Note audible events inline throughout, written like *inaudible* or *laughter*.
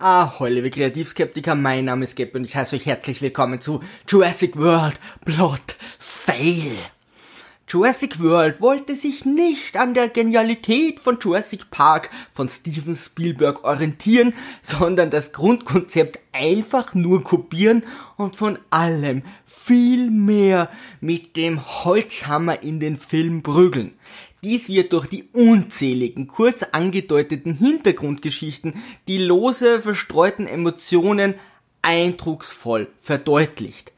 Ahoi, liebe Kreativskeptiker, mein Name ist Geb und ich heiße euch herzlich willkommen zu Jurassic World Plot Fail. Jurassic World wollte sich nicht an der Genialität von Jurassic Park von Steven Spielberg orientieren, sondern das Grundkonzept einfach nur kopieren und von allem viel mehr mit dem Holzhammer in den Film prügeln. Dies wird durch die unzähligen, kurz angedeuteten Hintergrundgeschichten, die lose verstreuten Emotionen eindrucksvoll verdeutlicht.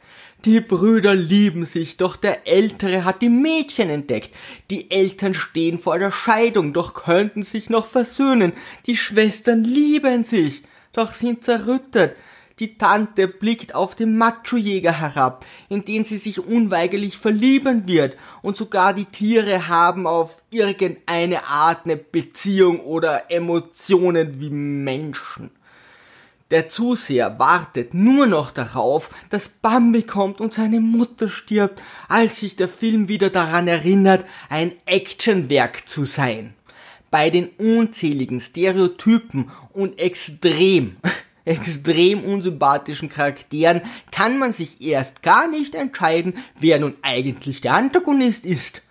Die Brüder lieben sich, doch der Ältere hat die Mädchen entdeckt. Die Eltern stehen vor der Scheidung, doch könnten sich noch versöhnen. Die Schwestern lieben sich, doch sind zerrüttet. Die Tante blickt auf den Macho-Jäger herab, in den sie sich unweigerlich verlieben wird, und sogar die Tiere haben auf irgendeine Art eine Beziehung oder Emotionen wie Menschen. Der Zuseher wartet nur noch darauf, dass Bambi kommt und seine Mutter stirbt, als sich der Film wieder daran erinnert, ein Actionwerk zu sein. Bei den unzähligen Stereotypen und extrem *laughs* extrem unsympathischen Charakteren kann man sich erst gar nicht entscheiden, wer nun eigentlich der Antagonist ist.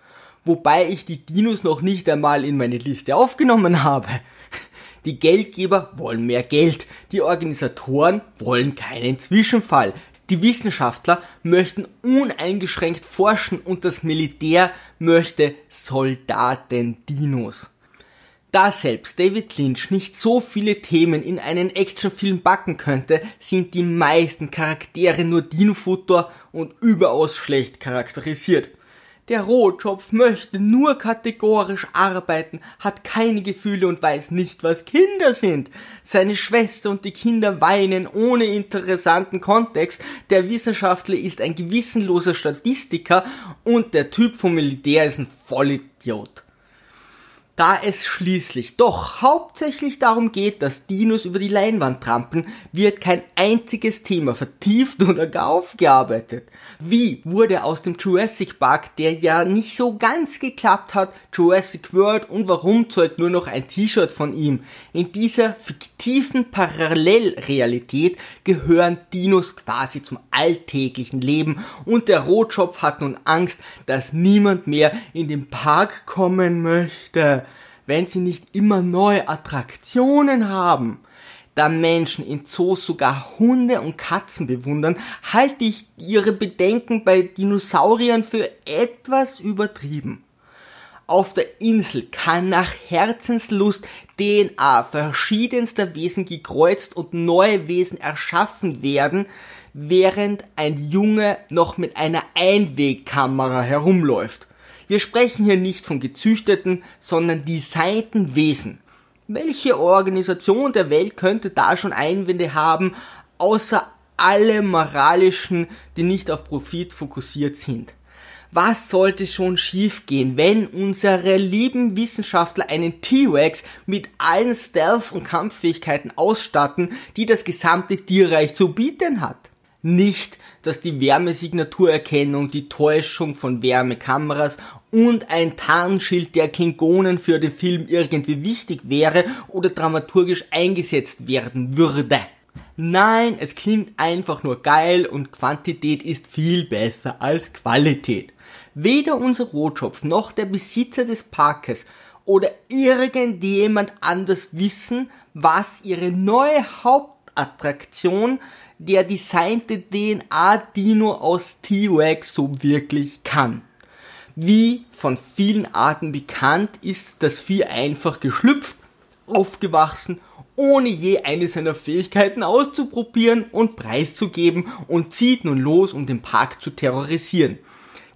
Wobei ich die Dinos noch nicht einmal in meine Liste aufgenommen habe. Die Geldgeber wollen mehr Geld, die Organisatoren wollen keinen Zwischenfall, die Wissenschaftler möchten uneingeschränkt forschen und das Militär möchte Soldaten-Dinos. Da selbst David Lynch nicht so viele Themen in einen Actionfilm backen könnte, sind die meisten Charaktere nur Dino-Futter und überaus schlecht charakterisiert. Der Rotschopf möchte nur kategorisch arbeiten, hat keine Gefühle und weiß nicht, was Kinder sind. Seine Schwester und die Kinder weinen ohne interessanten Kontext. Der Wissenschaftler ist ein gewissenloser Statistiker und der Typ vom Militär ist ein Vollidiot. Da es schließlich doch hauptsächlich darum geht, dass Dinos über die Leinwand trampeln, wird kein einziges Thema vertieft oder gar aufgearbeitet. Wie wurde aus dem Jurassic Park, der ja nicht so ganz geklappt hat, Jurassic World und warum zeugt nur noch ein T-Shirt von ihm? In dieser fiktiven Parallelrealität gehören Dinos quasi zum alltäglichen Leben und der Rotschopf hat nun Angst, dass niemand mehr in den Park kommen möchte wenn sie nicht immer neue Attraktionen haben. Da Menschen in Zoos sogar Hunde und Katzen bewundern, halte ich ihre Bedenken bei Dinosauriern für etwas übertrieben. Auf der Insel kann nach Herzenslust DNA verschiedenster Wesen gekreuzt und neue Wesen erschaffen werden, während ein Junge noch mit einer Einwegkamera herumläuft. Wir sprechen hier nicht von gezüchteten, sondern designten Wesen. Welche Organisation der Welt könnte da schon Einwände haben, außer alle moralischen, die nicht auf Profit fokussiert sind? Was sollte schon schiefgehen, wenn unsere lieben Wissenschaftler einen T-Rex mit allen Stealth- und Kampffähigkeiten ausstatten, die das gesamte Tierreich zu bieten hat? Nicht, dass die Wärmesignaturerkennung, die Täuschung von Wärmekameras und ein Tarnschild der Klingonen für den Film irgendwie wichtig wäre oder dramaturgisch eingesetzt werden würde. Nein, es klingt einfach nur geil und Quantität ist viel besser als Qualität. Weder unser Rotschopf noch der Besitzer des Parkes oder irgendjemand anders wissen, was ihre neue Hauptattraktion der designte DNA-Dino aus T-Rex so wirklich kann. Wie von vielen Arten bekannt, ist das Vieh einfach geschlüpft, aufgewachsen, ohne je eine seiner Fähigkeiten auszuprobieren und preiszugeben und zieht nun los, um den Park zu terrorisieren.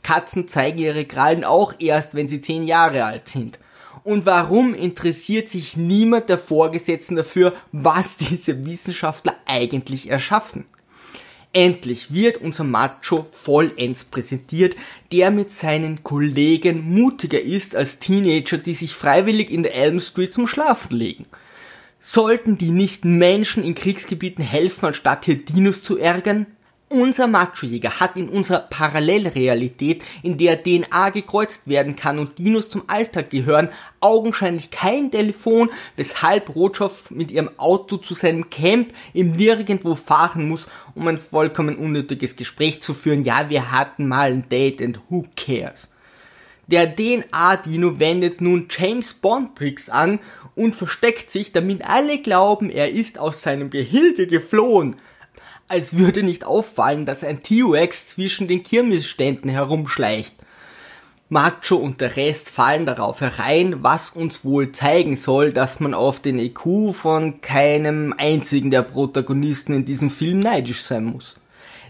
Katzen zeigen ihre Krallen auch erst, wenn sie zehn Jahre alt sind. Und warum interessiert sich niemand der Vorgesetzten dafür, was diese Wissenschaftler eigentlich erschaffen? Endlich wird unser Macho vollends präsentiert, der mit seinen Kollegen mutiger ist als Teenager, die sich freiwillig in der Elm Street zum Schlafen legen. Sollten die nicht Menschen in Kriegsgebieten helfen, anstatt hier Dinos zu ärgern? Unser Machojäger hat in unserer Parallelrealität, in der DNA gekreuzt werden kann und Dinos zum Alltag gehören, augenscheinlich kein Telefon, weshalb Rotschow mit ihrem Auto zu seinem Camp im Nirgendwo fahren muss, um ein vollkommen unnötiges Gespräch zu führen. Ja, wir hatten mal ein Date and who cares? Der DNA-Dino wendet nun James Bond-Tricks an und versteckt sich, damit alle glauben, er ist aus seinem Gehilge geflohen als würde nicht auffallen, dass ein T-Rex zwischen den Kirmesständen herumschleicht. Macho und der Rest fallen darauf herein, was uns wohl zeigen soll, dass man auf den EQ von keinem einzigen der Protagonisten in diesem Film neidisch sein muss.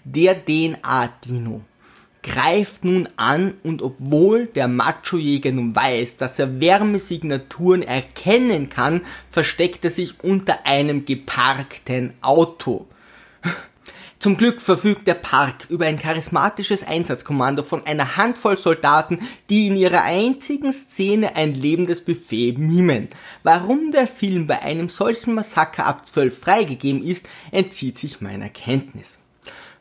Der DNA-Dino greift nun an und obwohl der Macho-Jäger nun weiß, dass er Wärmesignaturen erkennen kann, versteckt er sich unter einem geparkten Auto. Zum Glück verfügt der Park über ein charismatisches Einsatzkommando von einer Handvoll Soldaten, die in ihrer einzigen Szene ein lebendes Buffet mimen. Warum der Film bei einem solchen Massaker ab 12 freigegeben ist, entzieht sich meiner Kenntnis.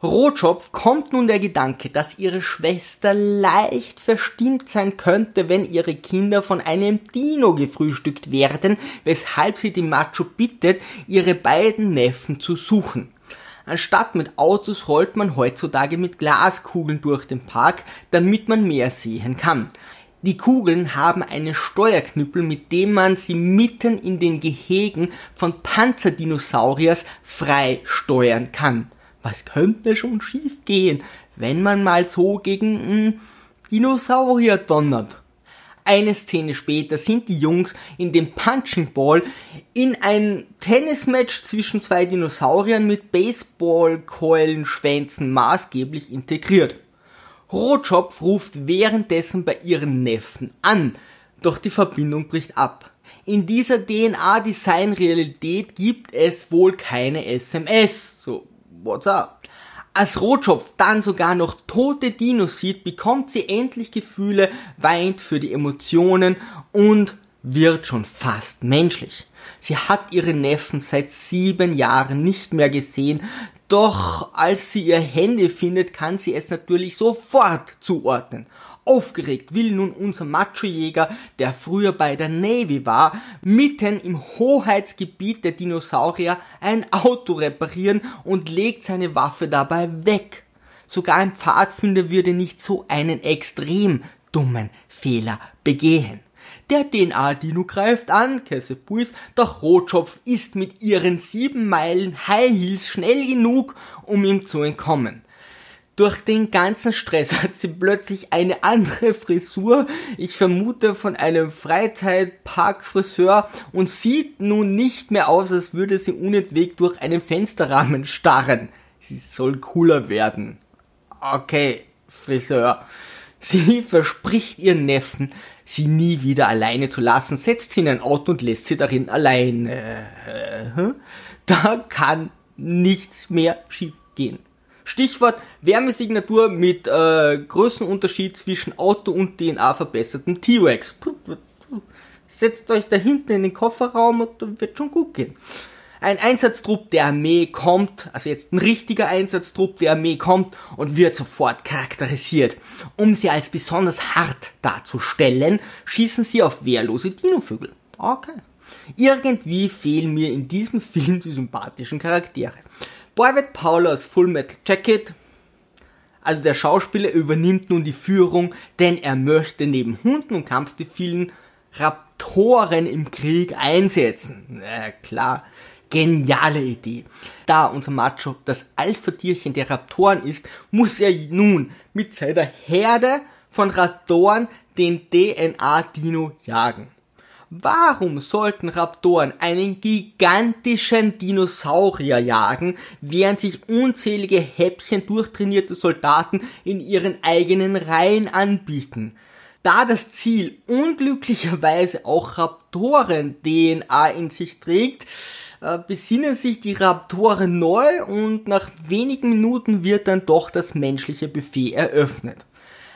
Rotschopf kommt nun der Gedanke, dass ihre Schwester leicht verstimmt sein könnte, wenn ihre Kinder von einem Dino gefrühstückt werden, weshalb sie die Macho bittet, ihre beiden Neffen zu suchen. Anstatt mit Autos rollt man heutzutage mit Glaskugeln durch den Park, damit man mehr sehen kann. Die Kugeln haben einen Steuerknüppel, mit dem man sie mitten in den Gehegen von Panzerdinosauriers frei steuern kann. Was könnte schon schief gehen, wenn man mal so gegen einen Dinosaurier donnert? Eine Szene später sind die Jungs in dem Punching Ball in ein Tennismatch zwischen zwei Dinosauriern mit Baseballkeulenschwänzen maßgeblich integriert. Rotschopf ruft währenddessen bei ihren Neffen an, doch die Verbindung bricht ab. In dieser DNA-Design-Realität gibt es wohl keine SMS. So, what's up? Als Rotschopf dann sogar noch tote Dinos sieht, bekommt sie endlich Gefühle, weint für die Emotionen und wird schon fast menschlich. Sie hat ihre Neffen seit sieben Jahren nicht mehr gesehen, doch als sie ihr Handy findet, kann sie es natürlich sofort zuordnen. Aufgeregt will nun unser Machojäger, der früher bei der Navy war, mitten im Hoheitsgebiet der Dinosaurier ein Auto reparieren und legt seine Waffe dabei weg. Sogar ein Pfadfinder würde nicht so einen extrem dummen Fehler begehen. Der DNA-Dino greift an, Kessepuis, doch Rotschopf ist mit ihren sieben Meilen High Heels schnell genug, um ihm zu entkommen. Durch den ganzen Stress *laughs* hat sie plötzlich eine andere Frisur, ich vermute von einem Freizeitparkfriseur und sieht nun nicht mehr aus, als würde sie unentwegt durch einen Fensterrahmen starren. Sie soll cooler werden. Okay, Friseur. Sie *laughs* verspricht ihren Neffen, sie nie wieder alleine zu lassen, setzt sie in ein Auto und lässt sie darin alleine. *laughs* Da kann nichts mehr schief gehen. Stichwort Wärmesignatur mit äh, Größenunterschied zwischen Auto und DNA verbesserten T-Rex. Setzt euch da hinten in den Kofferraum und wird schon gut gehen. Ein Einsatztrupp der Armee kommt, also jetzt ein richtiger Einsatztrupp der Armee kommt und wird sofort charakterisiert. Um sie als besonders hart darzustellen, schießen sie auf wehrlose Dinovögel. Okay. Irgendwie fehlen mir in diesem Film die sympathischen Charaktere. Boyvet Paulus Full Metal Jacket, also der Schauspieler übernimmt nun die Führung, denn er möchte neben Hunden und Kampfdefilen Raptoren im Krieg einsetzen. Na klar, geniale Idee. Da unser Macho das Alpha-Tierchen der Raptoren ist, muss er nun mit seiner Herde von Raptoren den DNA-Dino jagen. Warum sollten Raptoren einen gigantischen Dinosaurier jagen, während sich unzählige Häppchen durchtrainierte Soldaten in ihren eigenen Reihen anbieten? Da das Ziel unglücklicherweise auch Raptoren-DNA in sich trägt, äh, besinnen sich die Raptoren neu und nach wenigen Minuten wird dann doch das menschliche Buffet eröffnet.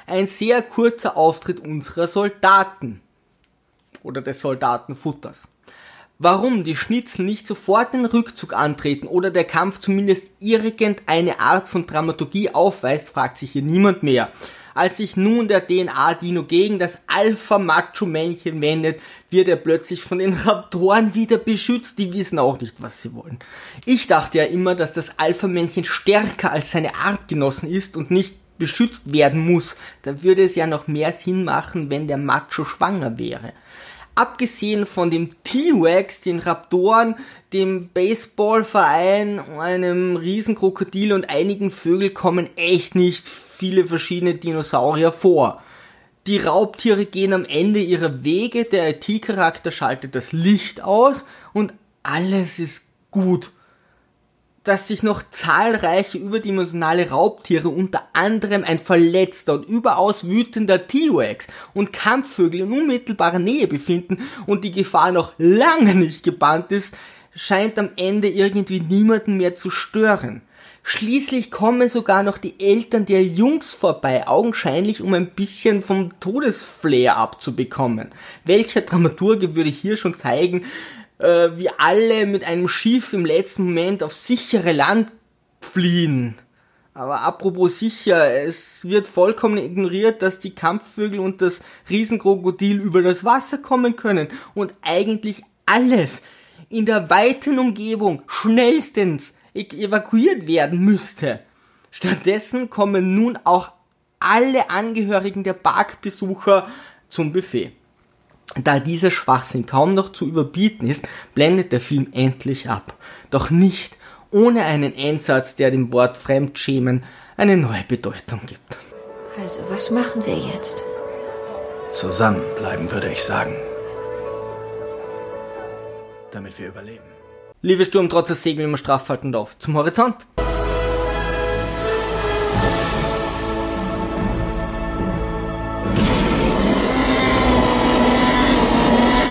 Ein sehr kurzer Auftritt unserer Soldaten oder des Soldatenfutters. Warum die Schnitzel nicht sofort den Rückzug antreten oder der Kampf zumindest irgendeine Art von Dramaturgie aufweist, fragt sich hier niemand mehr. Als sich nun der DNA-Dino gegen das Alpha-Macho-Männchen wendet, wird er plötzlich von den Raptoren wieder beschützt. Die wissen auch nicht, was sie wollen. Ich dachte ja immer, dass das Alpha-Männchen stärker als seine Artgenossen ist und nicht beschützt werden muss. Da würde es ja noch mehr Sinn machen, wenn der Macho schwanger wäre abgesehen von dem T-Rex, den Raptoren, dem Baseballverein, einem Riesenkrokodil und einigen Vögeln kommen echt nicht viele verschiedene Dinosaurier vor. Die Raubtiere gehen am Ende ihrer Wege, der IT-Charakter schaltet das Licht aus und alles ist gut dass sich noch zahlreiche überdimensionale Raubtiere, unter anderem ein verletzter und überaus wütender T-Rex und Kampfvögel in unmittelbarer Nähe befinden und die Gefahr noch lange nicht gebannt ist, scheint am Ende irgendwie niemanden mehr zu stören. Schließlich kommen sogar noch die Eltern der Jungs vorbei, augenscheinlich um ein bisschen vom Todesflair abzubekommen. Welcher Dramaturge würde hier schon zeigen, äh, wie alle mit einem Schiff im letzten Moment auf sichere Land fliehen. Aber apropos sicher, es wird vollkommen ignoriert, dass die Kampfvögel und das Riesenkrokodil über das Wasser kommen können und eigentlich alles in der weiten Umgebung schnellstens evakuiert werden müsste. Stattdessen kommen nun auch alle Angehörigen der Parkbesucher zum Buffet. Da dieser Schwachsinn kaum noch zu überbieten ist, blendet der Film endlich ab. Doch nicht ohne einen Endsatz, der dem Wort Fremdschämen eine neue Bedeutung gibt. Also, was machen wir jetzt? Zusammenbleiben, würde ich sagen. Damit wir überleben. Liebe Sturm, trotz des Segel immer straff haltend auf zum Horizont.